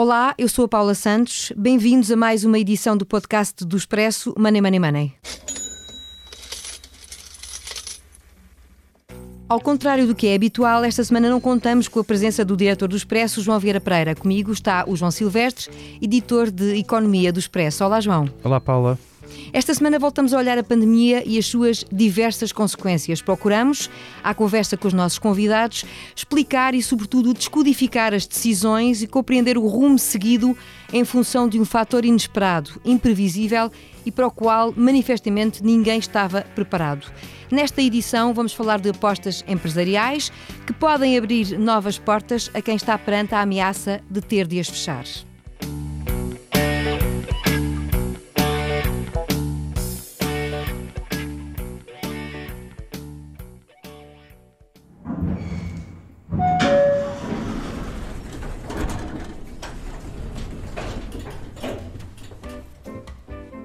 Olá, eu sou a Paula Santos. Bem-vindos a mais uma edição do podcast do Expresso Money Money Money. Ao contrário do que é habitual, esta semana não contamos com a presença do diretor do Expresso, João Vieira Pereira. Comigo está o João Silvestre, editor de Economia do Expresso. Olá, João. Olá, Paula. Esta semana voltamos a olhar a pandemia e as suas diversas consequências. Procuramos, à conversa com os nossos convidados, explicar e, sobretudo, descodificar as decisões e compreender o rumo seguido em função de um fator inesperado, imprevisível e para o qual, manifestamente, ninguém estava preparado. Nesta edição, vamos falar de apostas empresariais que podem abrir novas portas a quem está perante a ameaça de ter de as fechar.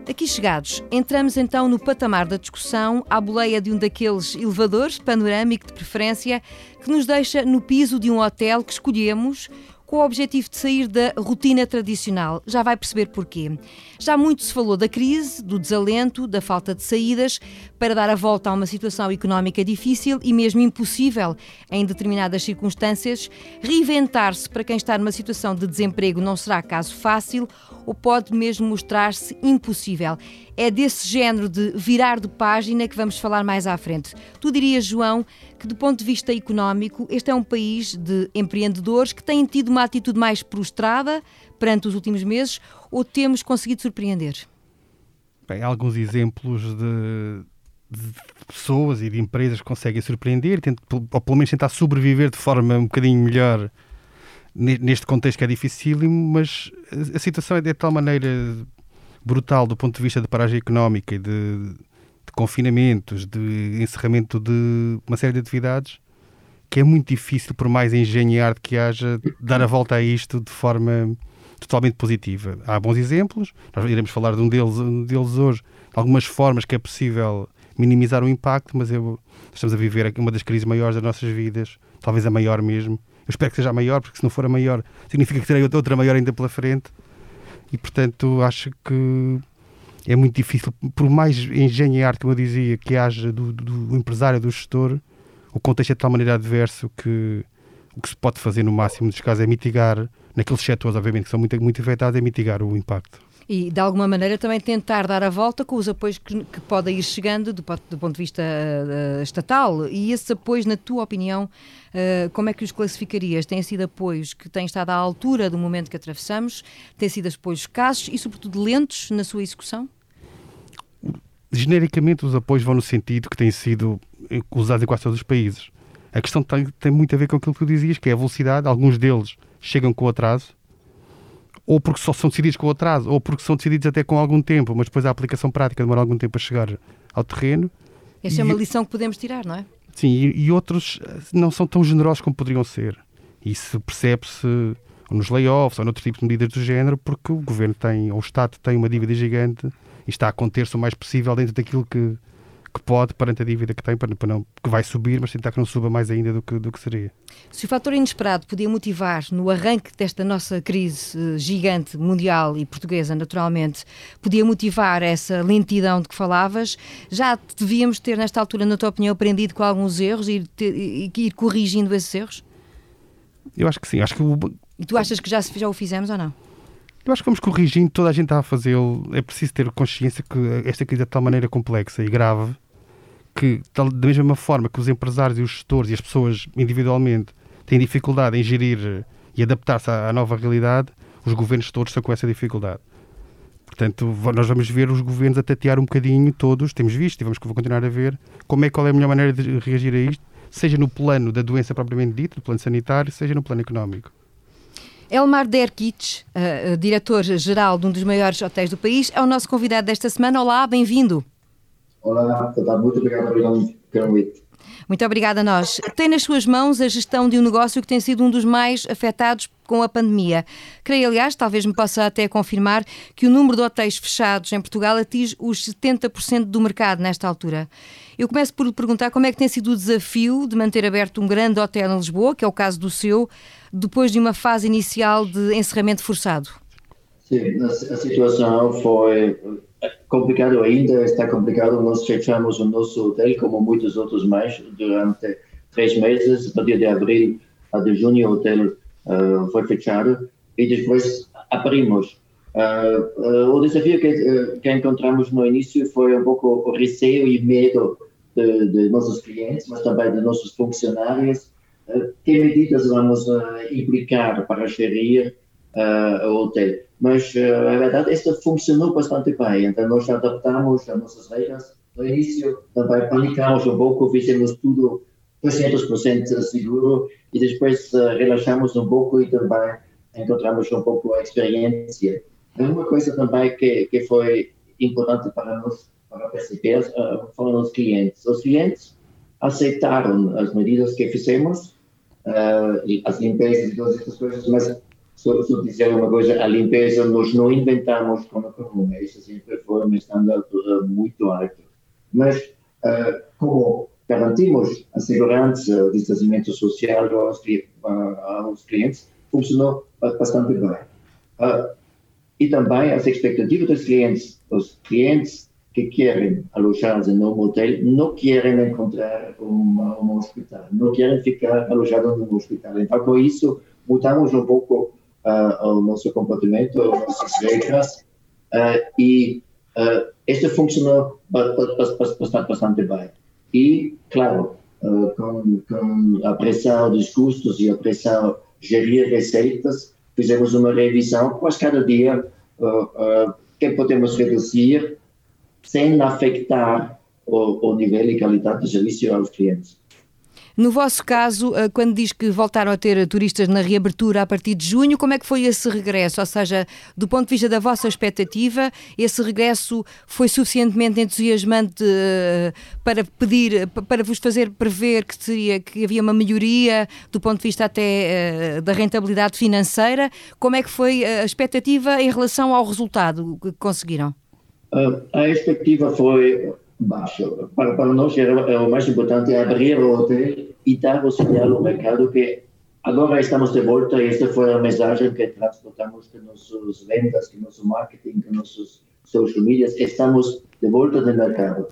Aqui chegados, entramos então no patamar da discussão, à boleia de um daqueles elevadores, panorâmico de preferência, que nos deixa no piso de um hotel que escolhemos com o objetivo de sair da rotina tradicional. Já vai perceber porquê. Já muito se falou da crise, do desalento, da falta de saídas para dar a volta a uma situação económica difícil e mesmo impossível em determinadas circunstâncias. Reinventar-se para quem está numa situação de desemprego não será caso fácil ou pode mesmo mostrar-se impossível. É desse género de virar de página que vamos falar mais à frente. Tu dirias, João, que do ponto de vista económico, este é um país de empreendedores que têm tido uma atitude mais prostrada perante os últimos meses ou temos conseguido surpreender? Bem, alguns exemplos de, de pessoas e de empresas que conseguem surpreender, ou pelo menos tentar sobreviver de forma um bocadinho melhor neste contexto que é difícil, mas a situação é de tal maneira brutal do ponto de vista de paragem económica e de, de confinamentos, de encerramento de uma série de atividades, que é muito difícil, por mais engenho e arte que haja, dar a volta a isto de forma totalmente positiva. Há bons exemplos, nós iremos falar de um deles, um deles hoje, algumas formas que é possível minimizar o impacto, mas eu, estamos a viver uma das crises maiores das nossas vidas, talvez a maior mesmo, eu espero que seja a maior, porque se não for a maior, significa que terei outra maior ainda pela frente. E, portanto, acho que é muito difícil, por mais engenho e arte, como eu dizia, que haja do, do empresário, do gestor, o contexto é de tal maneira adverso que o que se pode fazer no máximo dos casos é mitigar, naqueles setores, obviamente, que são muito, muito afetados, é mitigar o impacto e de alguma maneira também tentar dar a volta com os apoios que, que podem ir chegando do, do, ponto de vista uh, estatal. E esses apoios, na tua opinião, uh, como é que os classificarias? Têm sido apoios que têm estado à altura do momento que atravessamos? Têm sido apoios escassos e, sobretudo, lentos na sua execução? Genericamente, os apoios vão no sentido que têm sido usados em quase todos os países. A questão tem, tem muito a ver com aquilo que tu dizias, que é a velocidade. Alguns deles chegam com atraso ou porque só são decididos com atraso, ou porque são decididos até com algum tempo, mas depois a aplicação prática demora algum tempo a chegar ao terreno. Essa é uma lição que podemos tirar, não é? Sim, e, e outros eh, não são tão generosos como poderiam ser. Isso percebe-se nos layoffs ou noutros tipos de medidas do género, porque o governo tem, ou o Estado tem uma dívida gigante e está a conter-se o mais possível dentro daquilo que, que pode perante a dívida que tem, para, para não, que vai subir, mas tentar que não suba mais ainda do que, do que seria. Se o fator inesperado podia motivar no arranque desta nossa crise uh, gigante mundial e portuguesa, naturalmente, podia motivar essa lentidão de que falavas, já devíamos ter, nesta altura, na tua opinião, aprendido com alguns erros e ir, ir corrigindo esses erros? Eu acho que sim. Acho que o... E tu achas que já, já o fizemos ou não? Eu acho que vamos corrigindo, toda a gente está a fazê-lo. É preciso ter consciência que esta crise é de tal maneira complexa e grave que, da mesma forma que os empresários e os gestores e as pessoas individualmente têm dificuldade em gerir e adaptar-se à, nova realidade, os governos todos estão com essa dificuldade. Portanto, nós vamos ver os governos a tatear um bocadinho todos, temos visto e vamos continuar a ver como é qual é a melhor maneira de reagir a isto, seja no plano da doença propriamente dita, no plano sanitário, seja no plano económico. Elmar Derkic, uh, diretor-geral de um dos maiores hotéis do país, é o nosso convidado desta semana. Olá, bem-vindo. Olá, tarde, muito obrigado pelo convite. Muito obrigada a nós. Tem nas suas mãos a gestão de um negócio que tem sido um dos mais afetados com a pandemia. Creio, aliás, talvez me possa até confirmar que o número de hotéis fechados em Portugal atinge os 70% do mercado nesta altura. Eu começo por lhe perguntar como é que tem sido o desafio de manter aberto um grande hotel em Lisboa, que é o caso do seu, depois de uma fase inicial de encerramento forçado. Sim, a, situação foi complicado ainda, está complicado. Nós fechamos o nosso hotel, como muitos outros mais, durante três meses. A partir de abril a de junho, o hotel uh, foi fechado e depois abrimos. Uh, uh, o desafio que, que, encontramos no início foi um pouco o receio e medo de, de nossos clientes, mas também de nossos funcionários. que medidas vamos implicar para gerir o hotel? Mas a verdade, isto funcionou bastante bem, então nós adaptamos as nossas regras. No início também panicamos um pouco, fizemos tudo 200% seguro e depois relaxamos um pouco e também encontramos um pouco a experiência uma coisa também que, que foi importante para nós para perceber uh, foram os clientes. Os clientes aceitaram as medidas que fizemos, uh, as limpezas e todas essas coisas, mas só, só dizer uma coisa, a limpeza nós não inventamos com a corona, isso sempre foi um standard uh, muito alto. Mas uh, como garantimos a segurança, o distanciamento social aos, aos clientes, funcionou bastante bem. Uh, e também as expectativas dos clientes. Os clientes que querem alojar-se no hotel não querem encontrar um hospital, não querem ficar alojados no hospital. Então, com isso, mudamos um pouco uh, o nosso comportamento, as nossas regras, uh, e uh, este funcionou bastante, bastante bem. E, claro, com, com a pressão dos custos e a pressão gerir receitas, fizemos uma revisão, quase cada dia, uh, que podemos reduzir sem afetar o, o nível e qualidade de serviço aos clientes. No vosso caso, eh, quando diz que voltaram a ter turistas na reabertura a partir de junho, como é que foi esse regresso? Ou seja, do ponto de vista da vossa expectativa, esse regresso foi suficientemente entusiasmante eh, para pedir, para vos fazer prever que, seria, que havia uma melhoria do ponto de vista até eh, da rentabilidade financeira? Como é que foi a expectativa em relação ao resultado que conseguiram? A expectativa foi baixo. Para, para nós era, era o importante abrir o hotel e dar o sinal ao mercado que agora estamos de volta e esta foi a mensagem que transportamos que nossas vendas, que nosso marketing, que nossos social media, estamos de volta no mercado.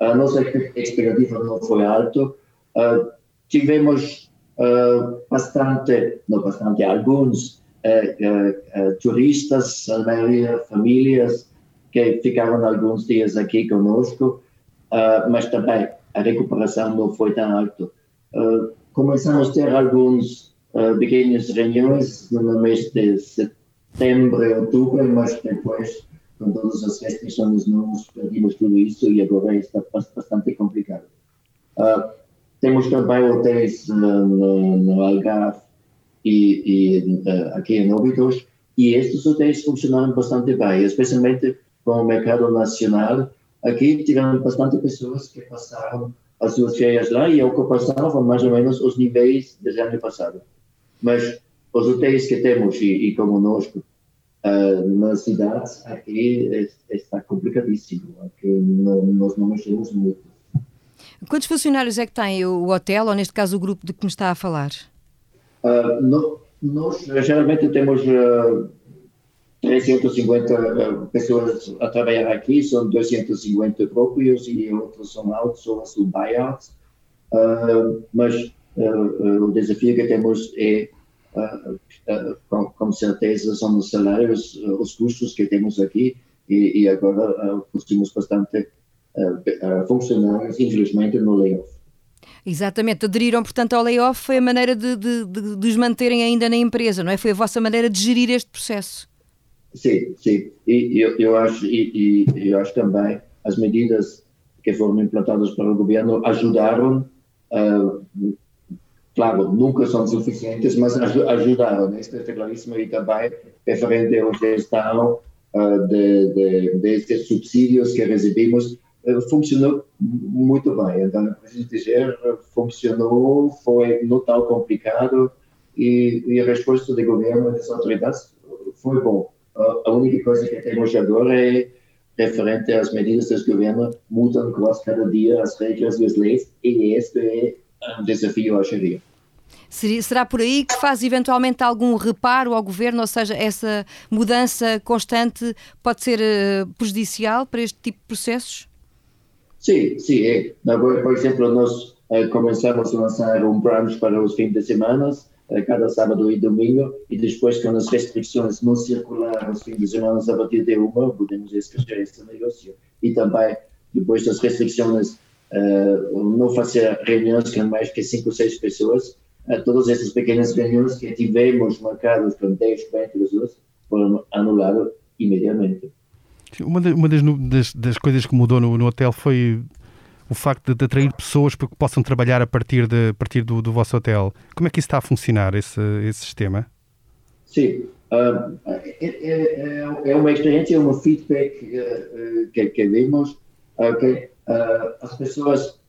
A nossa expectativa não foi alta. Uh, tivemos uh, bastante, não bastante, alguns uh, turistas, a maioria famílias, que ficaram alguns dias aqui conosco uh, mas também a recuperação não foi tão alta. Uh, começamos a ter alguns uh, pequenas reuniões no mês de setembro e outubro, mas depois, com todas as restrições novas, perdimos tudo isso e agora está bastante complicado. Uh, temos também hotéis no, no Algarve e, e aqui em Óbidos, e estes hotéis funcionaram bastante bem, especialmente com o mercado nacional, Aqui tiveram bastante pessoas que passaram as suas férias lá e ocupação mais ou menos os níveis do ano passado. Mas os hotéis que temos e, e como nós uh, nas cidades, aqui está complicadíssimo. Aqui não, nós não mexemos muito. Quantos funcionários é que tem o hotel, ou neste caso o grupo de que me está a falar? Uh, no, nós geralmente temos uh, 350 eh, pessoas a trabalhar aqui, são 250 próprios e outros são outsourced ou buyouts. Uh, mas uh, o desafio que temos é, uh, com, com, certeza, são os salários, os custos que temos aqui e, e agora uh, custimos bastante funcionários, infelizmente, no layoff. Exatamente, aderiram, portanto, ao layoff foi a maneira de, de, de, de os manterem ainda na empresa, não é? Foi a vossa maneira de gerir este processo. Sim, sim. E eu, eu acho e, e, eu acho também as medidas que foram implantadas pelo governo ajudaram. Uh, claro, nunca são suficientes, mas ajudaram. Isto é claríssimo e também referente à gestão uh, de, de, destes subsídios que recebemos funcionou muito bem. Então, preciso dizer, funcionou, foi não tão complicado e, e a resposta do governo e das autoridades foi bom. A única coisa que temos agora é referente às medidas do governo, mudam quase cada dia as regras e as leis, e este é um desafio à Sharia. Será por aí que faz eventualmente algum reparo ao governo, ou seja, essa mudança constante pode ser uh, prejudicial para este tipo de processos? Sim, sim. É. Agora, por exemplo, nós uh, começamos a lançar um brunch para os fins de semana, cada sábado e domingo, e depois, com as restrições não circular os fins de semana a partir de uma, podemos esquecer esse negócio. E também, depois das restrições, não fazer reuniões com mais que cinco ou seis pessoas, a todas essas pequenas reuniões que tivemos marcadas com 10, 20 pessoas foram anuladas imediatamente. Uma, uma das, das, das, coisas que mudou no, no, hotel foi o facto de, de, atrair pessoas para que possam trabalhar a partir, de, a partir do, do vosso hotel. Como é que isso está a funcionar, esse, esse sistema? Sim, uh, é, é, é, uma experiência, um feedback uh, que, que vimos. Uh, as pessoas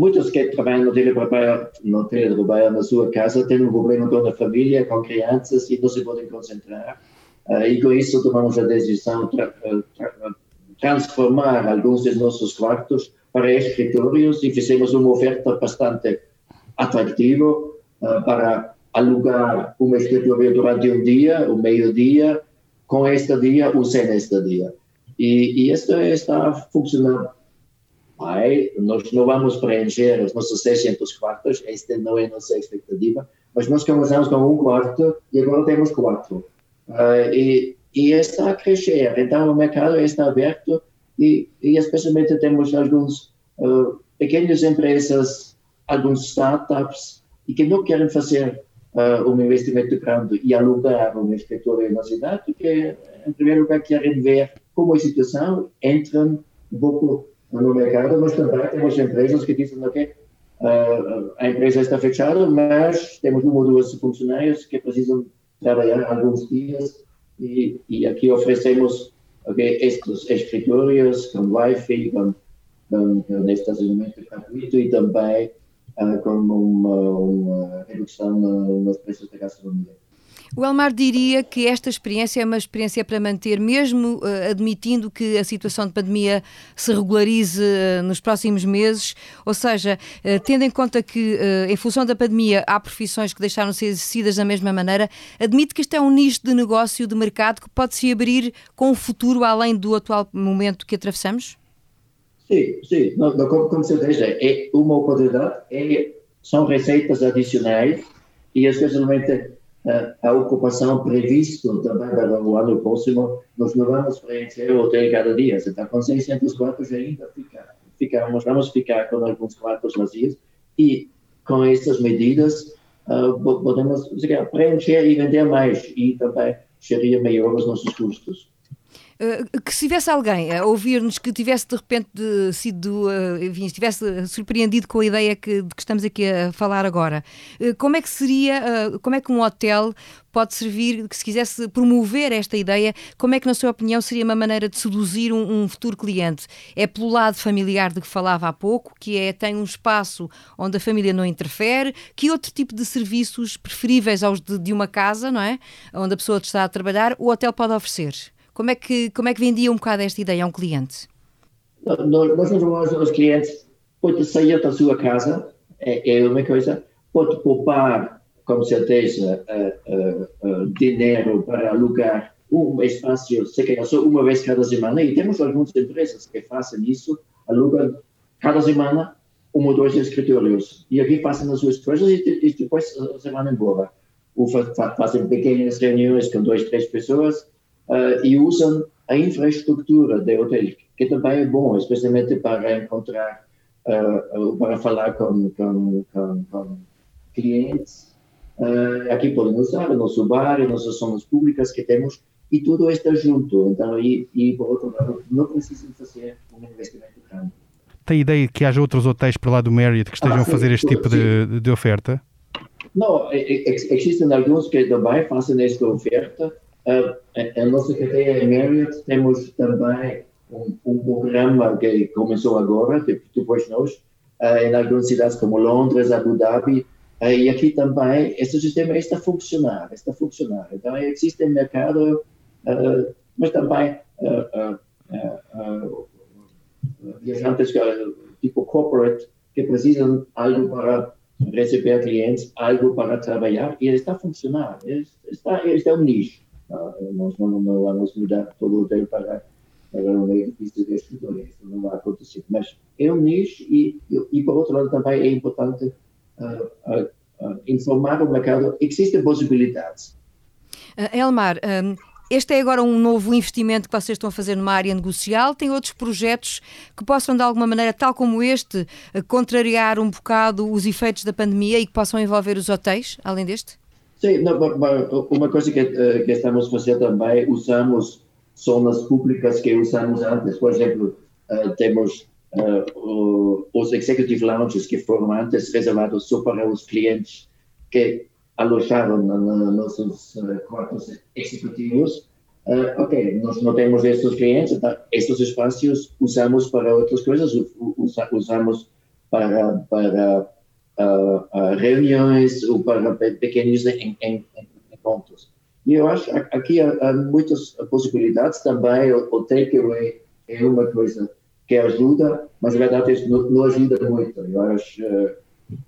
Muitos que trabalham no teletrabalho, no teletrabalho na sua casa têm um problema com a família, com crianças e não se podem concentrar. Uh, e com isso tomamos a decisão transformar alguns dos nossos quartos para escritórios e fizemos uma oferta bastante atrativa uh, para alugar um escritório durante um dia, um meio-dia, com este dia ou sem este dia. E, e isso está funcionando Pai, nós não vamos preencher os nossos 600 quartos, esta não é a nossa expectativa, mas nós começamos com um quarto e agora temos quatro. Uh, e, e está a crescer, então o mercado está aberto e, e especialmente temos alguns uh, pequenas empresas, alguns startups, e que não querem fazer uh, um investimento grande e alugar um escritório na cidade, que em primeiro lugar querem ver como a situação, entram um pouco no mercado, mas também temos empresas que dizem que uh, a empresa está fechada, mas temos uma ou duas funcionários que precisam trabalhar alguns dias e, e aqui oferecemos okay, estes escritórios com Wi-Fi, com, com, com estacionamento gratuito e também uh, com uma, uma redução nos preços da gastronomia. O Elmar diria que esta experiência é uma experiência para manter, mesmo uh, admitindo que a situação de pandemia se regularize uh, nos próximos meses, ou seja, uh, tendo em conta que, em função da pandemia, há profissões que deixaram de ser exercidas da mesma maneira, admite que este é um nicho de negócio, de mercado, que pode se abrir com o futuro, além do atual momento que atravessamos? Sim, sim. Como, como você diz, é uma oportunidade, é, são receitas adicionais e especialmente a ocupação prevista também para o ano próximo, nós não vamos preencher o hotel cada dia. Então, com 600 quartos ainda fica, vamos ficar com alguns quartos vazios e com essas medidas uh, podemos preencher e vender mais e também seria melhor os nossos custos. Eh, que se tivesse alguém a ouvir-nos que tivesse de repente sido, uh, enfim, estivesse surpreendido com a ideia que, de que estamos aqui a falar agora, uh, como é que seria, como é que um hotel pode servir, que se quisesse promover esta ideia, como é que, na sua opinião, seria uma maneira de seduzir um, um, futuro cliente? É pelo lado familiar de que falava há pouco, que é tem um espaço onde a família não interfere, que outro tipo de serviços preferíveis aos de, de uma casa, não é? Onde a pessoa está a trabalhar, o hotel pode oferecer? Como é que, como é que vendia um bocado esta ideia a um cliente? Nós informamos aos clientes, pode sair da sua casa, é, é uma coisa, pode poupar, com certeza, uh, uh, uh, dinheiro para alugar um espaço, se quer só uma vez cada semana, e temos algumas empresas que fazem isso, alugam cada semana um ou dois escritórios, e aqui fazem as suas coisas e, e depois a semana embora. Ou fazem pequenas reuniões com duas, três pessoas, uh, e usam a infraestrutura do hotel, que também é bom, especialmente para encontrar, uh, para falar com, com, com, com clientes. Uh, aqui podem usar o nosso bar, as nossas zonas públicas que temos, e tudo está junto. Então, e, e por outro lado, não precisam fazer um investimento grande. Tem ideia que haja outros hotéis por lá do Marriott que estejam ah, sim, a fazer este tipo de, de oferta? Não, existem alguns que também fazem esta oferta, a, a nossa cadeia em Marriott temos também um, um, programa que começou agora, depois nós, uh, em algumas cidades como Londres, Abu Dhabi, uh, e aqui também, esse sistema está a funcionar, está a funcionar. Então, existe um mercado, uh, mas também viajantes tipo corporate que precisam algo para receber clientes, algo para trabalhar, e está a funcionar. Está, está um nicho. Nós não, não vamos mudar todo o hotel para era um edifício de escritório, isso não vai acontecer. Mas é um nicho e, e, por outro lado, também é importante uh, uh, informar o mercado. Existem possibilidades. Elmar, um, este é agora um novo investimento que vocês estão a fazer numa área negocial. Tem outros projetos que possam, de alguma maneira, tal como este, contrariar um bocado os efeitos da pandemia e que possam envolver os hotéis, além deste? Sim, não, uma coisa que, que estamos fazer também, usamos zonas públicas que usamos antes. Por exemplo, uh, temos uh, os executive lounges que foram antes reservados só para os clientes que alojaram nos nossos uh, quartos executivos. ok, nós não temos esses clientes, então estes espaços usamos para outras coisas, usamos para, para reuniões ou para pequenos encontros. E eu acho que aqui há, muitas possibilidades também. O, o takeaway é uma coisa que ajuda, mas na verdade não, não ajuda muito. Eu acho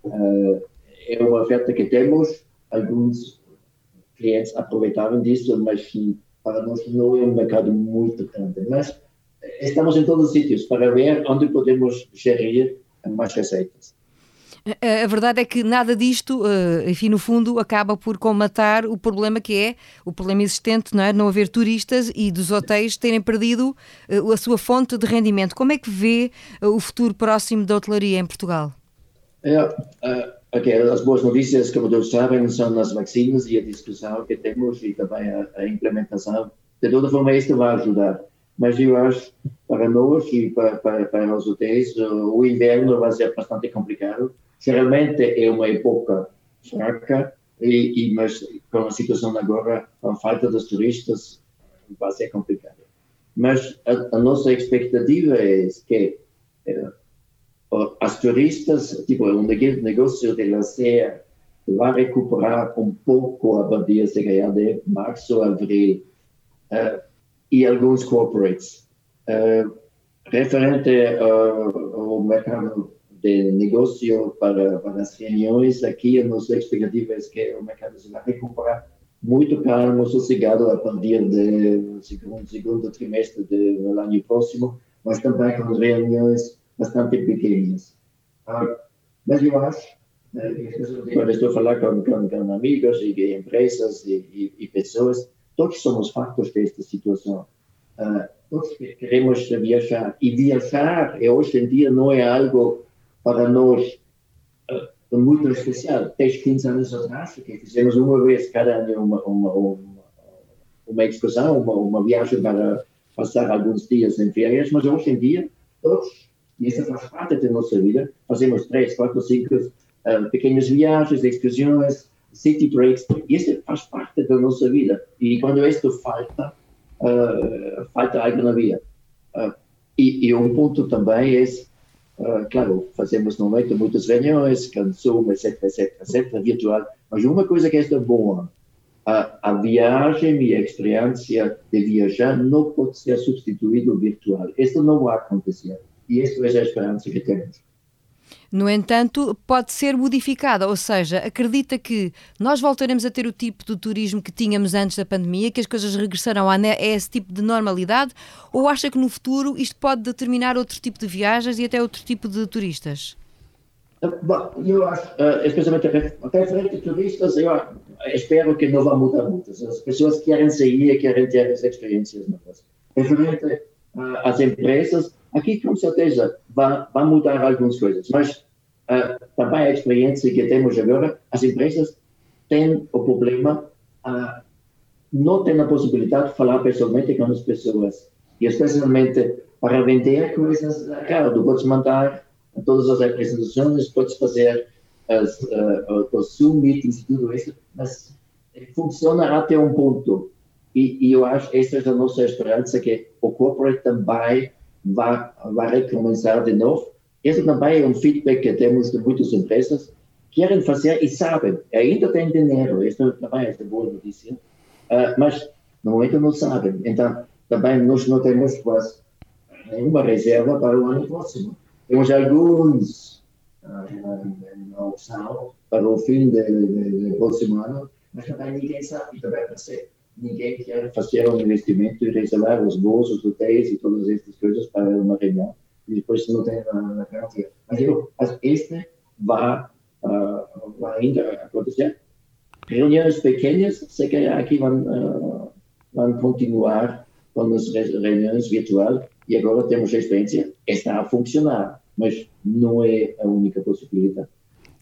uh, é uma oferta que temos, alguns clientes aproveitaram disso, mas para nós não é um mercado muito grande. Mas estamos em todos os sítios para ver onde podemos gerir mais receitas. A verdade é que nada disto, eh, enfim, no fundo, acaba por comatar o problema que é o problema existente, não é? Não haver turistas e dos hotéis terem perdido eh, a sua fonte de rendimento. Como é que vê eh, o futuro próximo da hotelaria em Portugal? É, uh, okay, as boas notícias, como todos sabem, são as vacinas e a discussão que temos e também a, a implementação. De toda forma, isto vai ajudar mas eu acho para nós e para, para, para os hotéis o inverno vai ser bastante complicado Geralmente é uma época fraca, e, e, mas com a situação agora, a falta dos turistas, vai ser complicado. Mas a, a nossa expectativa é que é, as turistas, tipo, o negócio de lazer vai recuperar um pouco a partir de março, abril, uh, e alguns corporates. Uh, referente uh, ao mercado de negócio para, para as reuniões. Aqui a nossa expectativa é que o mercado se vai recuperar muito calmo, sossegado a partir do segundo, segundo trimestre do ano próximo, mas também com reuniões bastante pequenas. Ah, mas eu acho, eh, quando estou a falar com, com, com amigos e empresas e, e, e, pessoas, todos somos factos desta situação. Ah, todos queremos viajar. E viajar, hoje em dia, não é algo para nós uh, muito especial. 10, 15 anos atrás, que fizemos uma vez cada ano uma, uma, uma, uma excursão, uma, uma viagem para passar alguns dias em férias, mas hoje em dia, todos, e isso faz parte da nossa vida, fazemos 3, 4, 5 uh, pequenas viagens, excursões, city breaks, isso faz parte da nossa vida. E quando isto falta, uh, falta algo na vida. Uh, e, e um ponto também é Uh, claro, fazemos no momento muitas reuniões, Zoom, etc, etc, etc, virtual, mas uma coisa que é boa, a, a viagem e a experiência de viajar não pode ser substituído virtual. Isso não vai acontecer. E esta é a esperança que temos. No entanto, pode ser modificada, ou seja, acredita que nós voltaremos a ter o tipo de turismo que tínhamos antes da pandemia, que as coisas regressarão a esse tipo de normalidade, ou acha que no futuro isto pode determinar outro tipo de viagens e até outro tipo de turistas? Bom, eu acho, especialmente referente a turistas, eu espero que não vá mudar muito. As pessoas querem sair, querem ter as experiências novas. Referente às empresas, Aqui, com certeza, vai, vai mudar algumas coisas, mas uh, também a experiência que temos agora, as empresas têm o problema, uh, não têm a possibilidade de falar pessoalmente com as pessoas. E especialmente para vender coisas, claro, tu podes mandar todas as apresentações, podes fazer as, uh, os Zoom meetings e tudo isso, mas funciona até um ponto. e, e, eu acho que essa é a nossa esperança, que o corporate também vai, vai recomeçar de novo. Esse também é um feedback que temos de muitas empresas, querem fazer e sabem, ainda têm dinheiro, isso também é boa notícia, uh, mas no momento não sabem. Então, também nós não temos quase nenhuma reserva para o ano próximo. Temos alguns uh, na opção para o fim do próximo ano, mas também ninguém sabe o que vai fazer ninguém quer fazer um investimento e reservar os voos, os hotéis e todas essas coisas para uma reunião e depois não tem na, na garantia. Mas eu, este vai, uh, vai ainda acontecer. Reuniões pequenas, se calhar aqui vão, uh, vão continuar com as reuniões virtuais e agora temos a experiência, está a funcionar, mas não é a única possibilidade.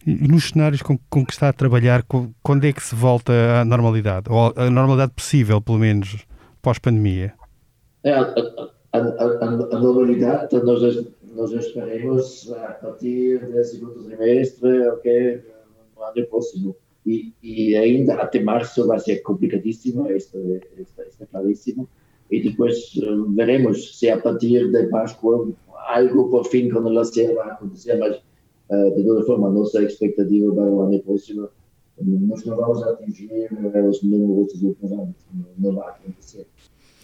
E nos cenários com, com, que está a trabalhar, quando é que se volta à normalidade? Ou a normalidade possível, pelo menos, pós-pandemia? É, a, a, a, a, normalidade nós, nós estaremos a partir do segundo trimestre, ok, no ano próximo. E, e ainda até março vai ser complicadíssimo, isto, isto, isto é claríssimo. E depois eh, veremos se a partir de Páscoa algo por fim com relação vai acontecer, mas de toda forma, a nossa expectativa para o ano próximo, nós não vamos atingir os números dos últimos anos, não vai acontecer.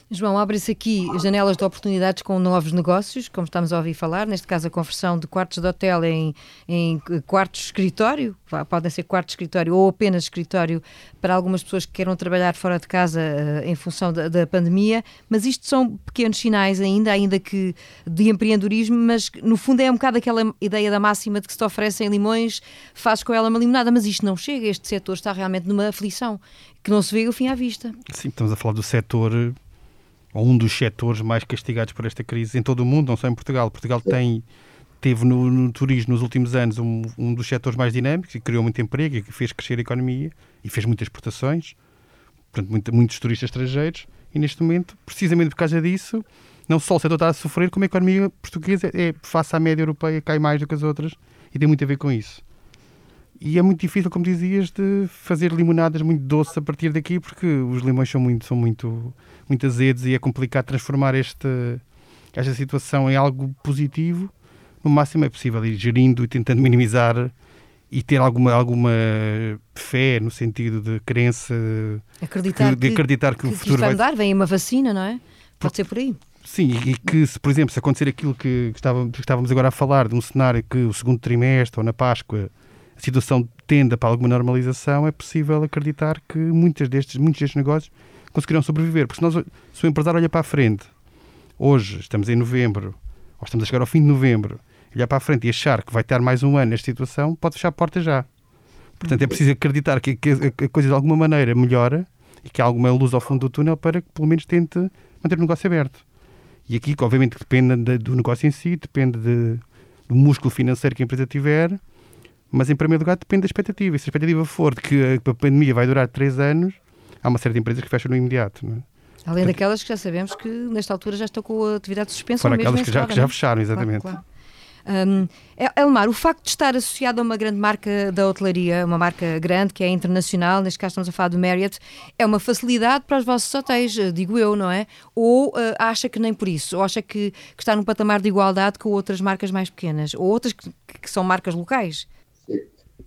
João, abre-se aqui janelas de oportunidades com novos negócios, como estamos a ouvir falar, neste caso a conversão de quartos de hotel em, em quartos de escritório, podem ser quartos de escritório ou apenas escritório para algumas pessoas que queiram trabalhar fora de casa uh, em função da, da, pandemia, mas isto são pequenos sinais ainda, ainda que de empreendedorismo, mas no fundo é um bocado aquela ideia da máxima de que se te oferecem limões, fazes com ela uma limonada, mas isto não chega, este setor está realmente numa aflição, que não se vê o fim à vista. Sim, estamos a falar do setor ou um dos setores mais castigados por esta crise em todo o mundo, não só em Portugal. Portugal tem, teve no, no turismo nos últimos anos um, um, dos setores mais dinâmicos e criou muito emprego e fez crescer a economia e fez muitas exportações, portanto, muito, muitos turistas estrangeiros. E neste momento, precisamente por causa disso, não só o setor está a sofrer, como a economia portuguesa é, face à média europeia, cai mais do que as outras e tem muito a ver com isso. E é muito difícil, como dizias, de fazer limonadas muito doces a partir daqui, porque os limões são muito, são muito, muito azedos e é complicado transformar este, esta situação em algo positivo. No máximo é possível ir gerindo e tentando minimizar e ter alguma, alguma fé no sentido de crença, acreditar que, de acreditar que, que, que o futuro vai mudar. Vem uma vacina, não é? Pode ser por aí. Sim, e que, se, por exemplo, se acontecer aquilo que, estávamos, que estávamos agora a falar, de um cenário que o segundo trimestre ou na Páscoa a situação tenda para alguma normalização, é possível acreditar que muitos destes, muitos destes negócios conseguirão sobreviver. Porque se, nós, se o empresário olha para a frente, hoje estamos em novembro, ou estamos a chegar ao fim de novembro, olhar para a frente e achar que vai ter mais um ano nesta situação, pode fechar a porta já. Portanto, é preciso acreditar que, que a coisa de alguma maneira melhora e que há alguma luz ao fundo do túnel para que pelo menos tente manter o negócio aberto. E aqui, obviamente, depende do negócio em si, depende de, do músculo financeiro que a empresa tiver, mas, em primeiro lugar, depende da expectativa. E se a expectativa for de que a pandemia vai durar três anos, há uma série de empresas que fecham no imediato. Não é? Além Portanto, daquelas que já sabemos que, nesta altura, já estão com a atividade suspensa. Foram aquelas que já, que já é? fecharam, exatamente. Claro, claro. Um, Elmar, o facto de estar associado a uma grande marca da hotelaria, uma marca grande que é internacional, neste caso estamos a falar do Marriott, é uma facilidade para os vossos hotéis, eh, digo eu, não é? Ou uh, acha que nem por isso? Ou acha que, que, está num patamar de igualdade com outras marcas mais pequenas? Ou outras que, que são marcas locais?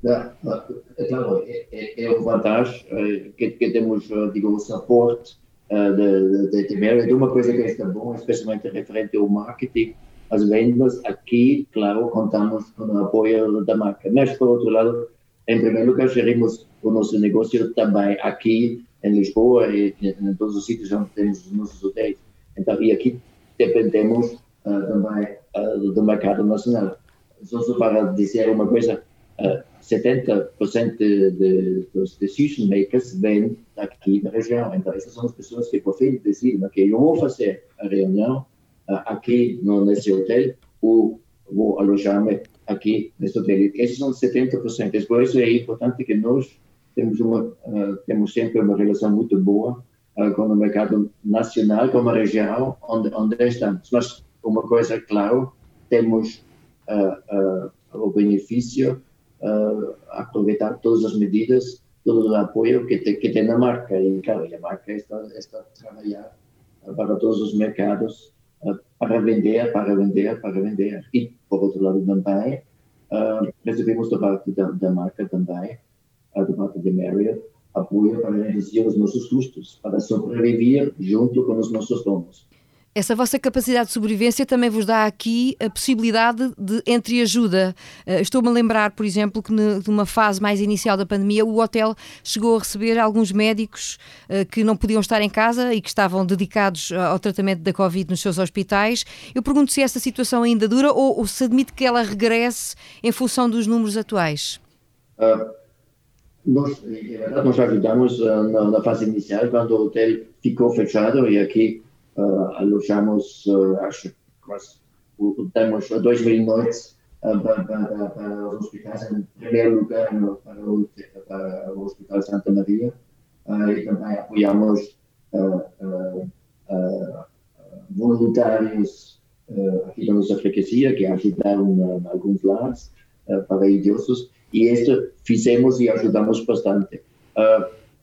Claro, é, é, é uma vantagem eh, que, que temos, eh, digamos, suporte uh, de, de, de É uma coisa que está bom, especialmente referente ao marketing, as vendas. Aqui, claro, contamos com o apoio da marca. Mas, por outro lado, em primeiro lugar, gerimos o nosso negócio também aqui em Lisboa e em todos os sítios onde temos os nossos hotéis. Então, e aqui dependemos uh, também uh, do mercado nacional. Só para dizer uma coisa, 70% de, dos decision makers vêm daqui da região. Então, essas são as pessoas que, por fim, decidem que eu vou fazer a reunião uh, aqui no, nesse hotel ou vou alojar-me aqui nesse hotel. Esses são 70%. Por isso é importante que nós temos, uma, uh, temos sempre uma relação muito boa uh, com o mercado nacional, com a região onde, onde estamos. Mas uma coisa é claro, temos o benefício uh, aproveitar todas as medidas todo o apoio que, te, que tem na marca. E, claro, a marca está, está a trabalhar para todos os mercados para vender, para vender, para vender. E, por outro lado, também, recebemos da parte da, da marca também, da parte de Marriott, apoio para reduzir os nossos custos, para sobreviver junto com os nossos donos. Essa vossa capacidade de sobrevivência também vos dá aqui a possibilidade de entreajuda. Uh, Estou-me a lembrar, por exemplo, que numa fase mais inicial da pandemia, o hotel chegou a receber alguns médicos uh, que não podiam estar em casa e que estavam dedicados ao tratamento da Covid nos seus hospitais. Eu pergunto se essa situação ainda dura ou, se admite que ela regresse em função dos números atuais. Uh, nós, nós ajudamos na, na fase inicial, quando o hotel ficou fechado e aqui alojamos, acho que temos 2 mil noites para, para, para, os hospitais, em primeiro lugar para o, para o Hospital Santa Maria, e também apoiamos voluntários aqui da nossa freguesia que ajudaram em alguns lares para idosos, e isso fizemos e ajudamos bastante.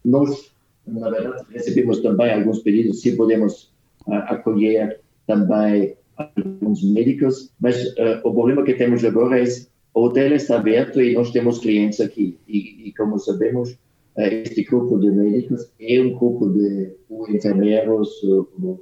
nós, na verdade, recebemos também alguns pedidos se podemos acolher também alguns médicos, mas uh, o problema que temos agora é o hotel está aberto e nós temos clientes aqui. E, e como sabemos, uh, este grupo de médicos é um grupo de enfermeiros, uh,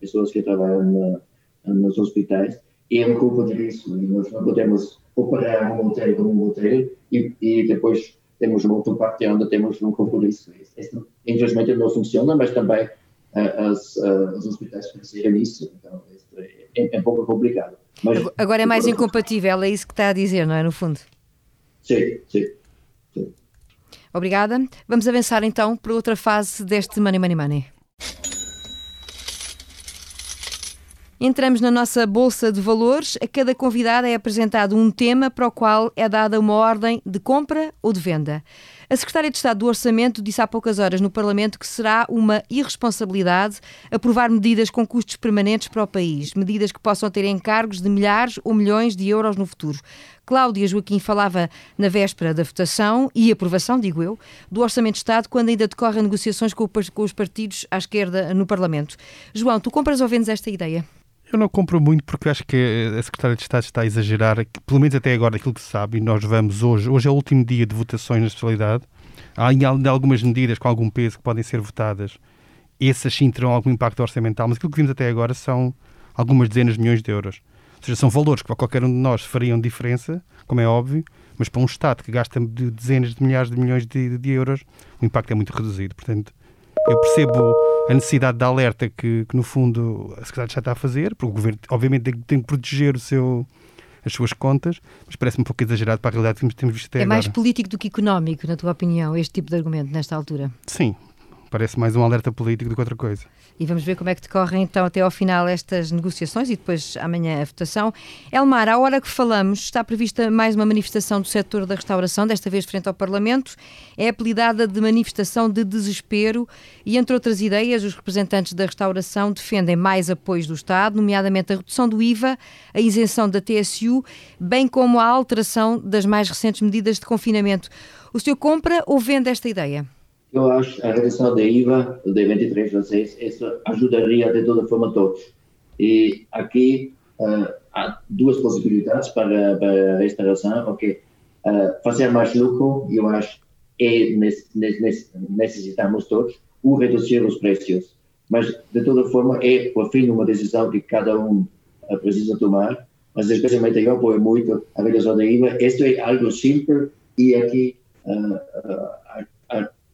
pessoas que trabalham nos hospitais, é um grupo de risco. E nós não podemos operar um hotel como um hotel e, e depois temos uma outra parte onde temos um grupo de risco. Isso, infelizmente, não funciona, mas também as, os hospitais crescerem nisso. Então, é, é um pouco complicado. Mas, Agora é mais incompatível, é isso que está a dizer, não é? No fundo. Sim, sim. sim. Obrigada. Vamos avançar então para outra fase deste Money Money Money. Entramos na nossa bolsa de valores. A cada convidado é apresentado um tema para o qual é dada uma ordem de compra ou de venda. A Secretária de Estado do Orçamento disse há poucas horas no Parlamento que será uma irresponsabilidade aprovar medidas com custos permanentes para o país, medidas que possam ter encargos de milhares ou milhões de euros no futuro. Cláudia Joaquim falava na véspera da votação e aprovação, digo eu, do Orçamento de Estado, quando ainda decorrem negociações com os partidos à esquerda no Parlamento. João, tu compras ou vendes esta ideia? Eu não compro muito porque acho que a Secretária de Estado está a exagerar, pelo menos até agora, aquilo que se sabe, e nós vamos hoje, hoje é o último dia de votações na especialidade. Há algumas medidas com algum peso que podem ser votadas, essas sim terão algum impacto orçamental, mas aquilo que vimos até agora são algumas dezenas de milhões de euros. Ou seja, são valores que para qualquer um de nós fariam diferença, como é óbvio, mas para um Estado que gasta dezenas de milhares de milhões de, de euros, o impacto é muito reduzido. Portanto, eu percebo a necessidade de alerta que, que, no fundo, a Secretaria já está a fazer, porque o Governo, obviamente, tem, tem que proteger o seu, as suas contas, mas parece-me um pouco exagerado para a realidade que temos visto até é agora. É mais político do que económico, na tua opinião, este tipo de argumento, nesta altura? Sim, parece mais um alerta político do que outra coisa. E vamos ver como é que decorrem então até ao final estas negociações e depois amanhã a votação. Elmar, à hora que falamos, está prevista mais uma manifestação do setor da restauração, desta vez frente ao Parlamento. É apelidada de manifestação de desespero e, entre outras ideias, os representantes da restauração defendem mais apoios do Estado, nomeadamente a redução do IVA, a isenção da TSU, bem como a alteração das mais recentes medidas de confinamento. O senhor compra ou vende esta ideia? Eu acho a redução da IVA de 23 a 6, isso ajudaria de toda forma todos. E aqui uh, há duas possibilidades para, para restauração. Ok, uh, fazer mais lucro, eu acho, é necessitamos todos, ou reduzir os preços. Mas, de toda forma, é, por fim, uma decisão que cada um uh, precisa tomar. Mas, especialmente, eu apoio muito a redução da IVA. Isto é algo simples e aqui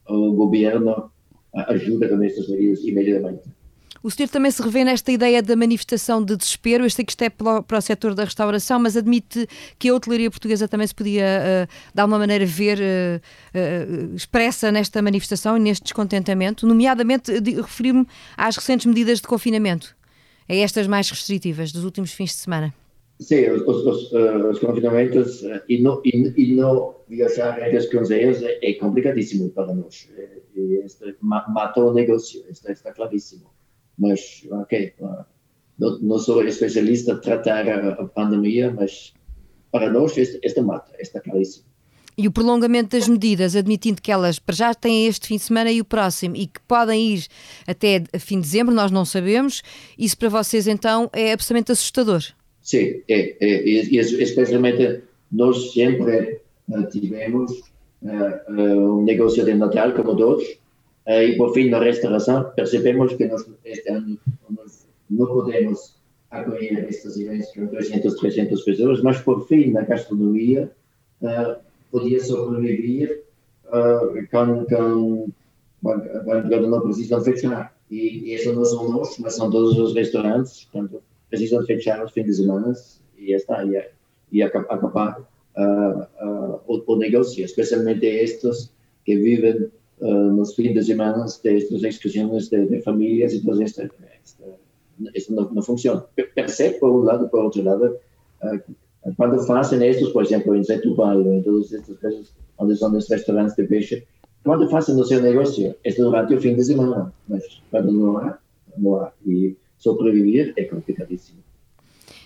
o governo ajuda com essas medidas imediatamente. O senhor também se revê nesta ideia da manifestação de desespero. Eu sei que isto é para o, setor da restauração, mas admite que a hotelaria portuguesa também se podia, uh, de alguma maneira, ver uh, uh, expressa nesta manifestação e neste descontentamento, nomeadamente referir-me às recentes medidas de confinamento, a estas mais restritivas dos últimos fins de semana. Sim, os, os, os confinamentos e não, e, e não viajar entre as cruceiras é, é complicadíssimo para nós. E, matou o negócio, está, está claríssimo. Mas, ok, não, não sou especialista em tratar a, a pandemia, mas para nós esta mata, está claríssimo. E o prolongamento das medidas, admitindo que elas para já têm este fim de semana e o próximo e que podem ir até fim de dezembro, nós não sabemos, isso para vocês então é absolutamente assustador. Sim, é, é, e, especialmente nós sempre uh, tivemos um negócio de Natal, como todos, e por fim na restauração percebemos que nós, este ano nós não podemos acolher estes eventos com 200, 300 pessoas, mas por fim na gastronomia podia sobreviver com, com, quando não precisam fechar. E, e isso não são nós, mas são todos os restaurantes, portanto, precisam fechar os fins de semana e está, e, e acabar uh, uh, o, o, especialmente estes que vivem uh, nos fins de semana destas excursiones de, de famílias e todo esto, esto não, não funciona. Percebe, por um lado, por outro lado, quando fazem estes, por exemplo, em Setúbal, em todas estas coisas, onde são os restaurantes de peixe, quando fazem o seu negócio, durante o fim de semana, mas quando não há, não há. Sobreviver é complicadíssimo.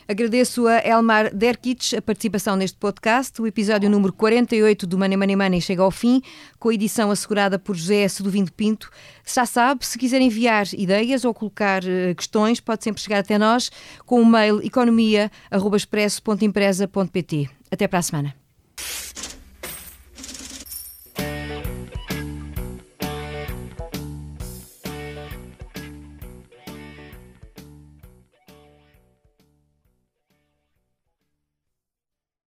Agradeço a Elmar Derkich a participação neste podcast. O episódio número 48 do Money Money Money chega ao fim, com a edição assegurada por José Sedovindo Pinto. Já sabe, se quiser enviar ideias ou colocar uh, questões, pode sempre chegar até nós com o mail economia.expresso.empresa.pt. Até para a semana.